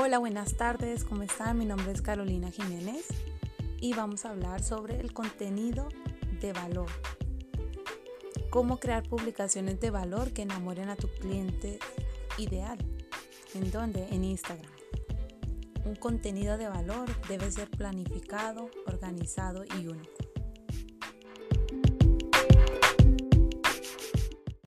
Hola, buenas tardes, ¿cómo están? Mi nombre es Carolina Jiménez y vamos a hablar sobre el contenido de valor. Cómo crear publicaciones de valor que enamoren a tu cliente ideal. ¿En dónde? En Instagram. Un contenido de valor debe ser planificado, organizado y único.